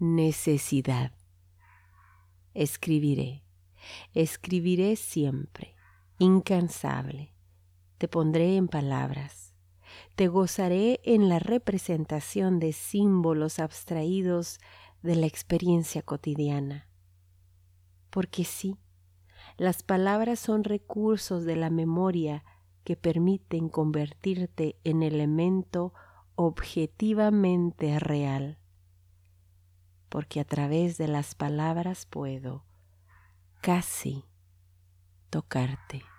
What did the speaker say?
necesidad. Escribiré, escribiré siempre, incansable. Te pondré en palabras. Te gozaré en la representación de símbolos abstraídos de la experiencia cotidiana. Porque sí, las palabras son recursos de la memoria que permiten convertirte en elemento objetivamente real. Porque a través de las palabras puedo casi tocarte.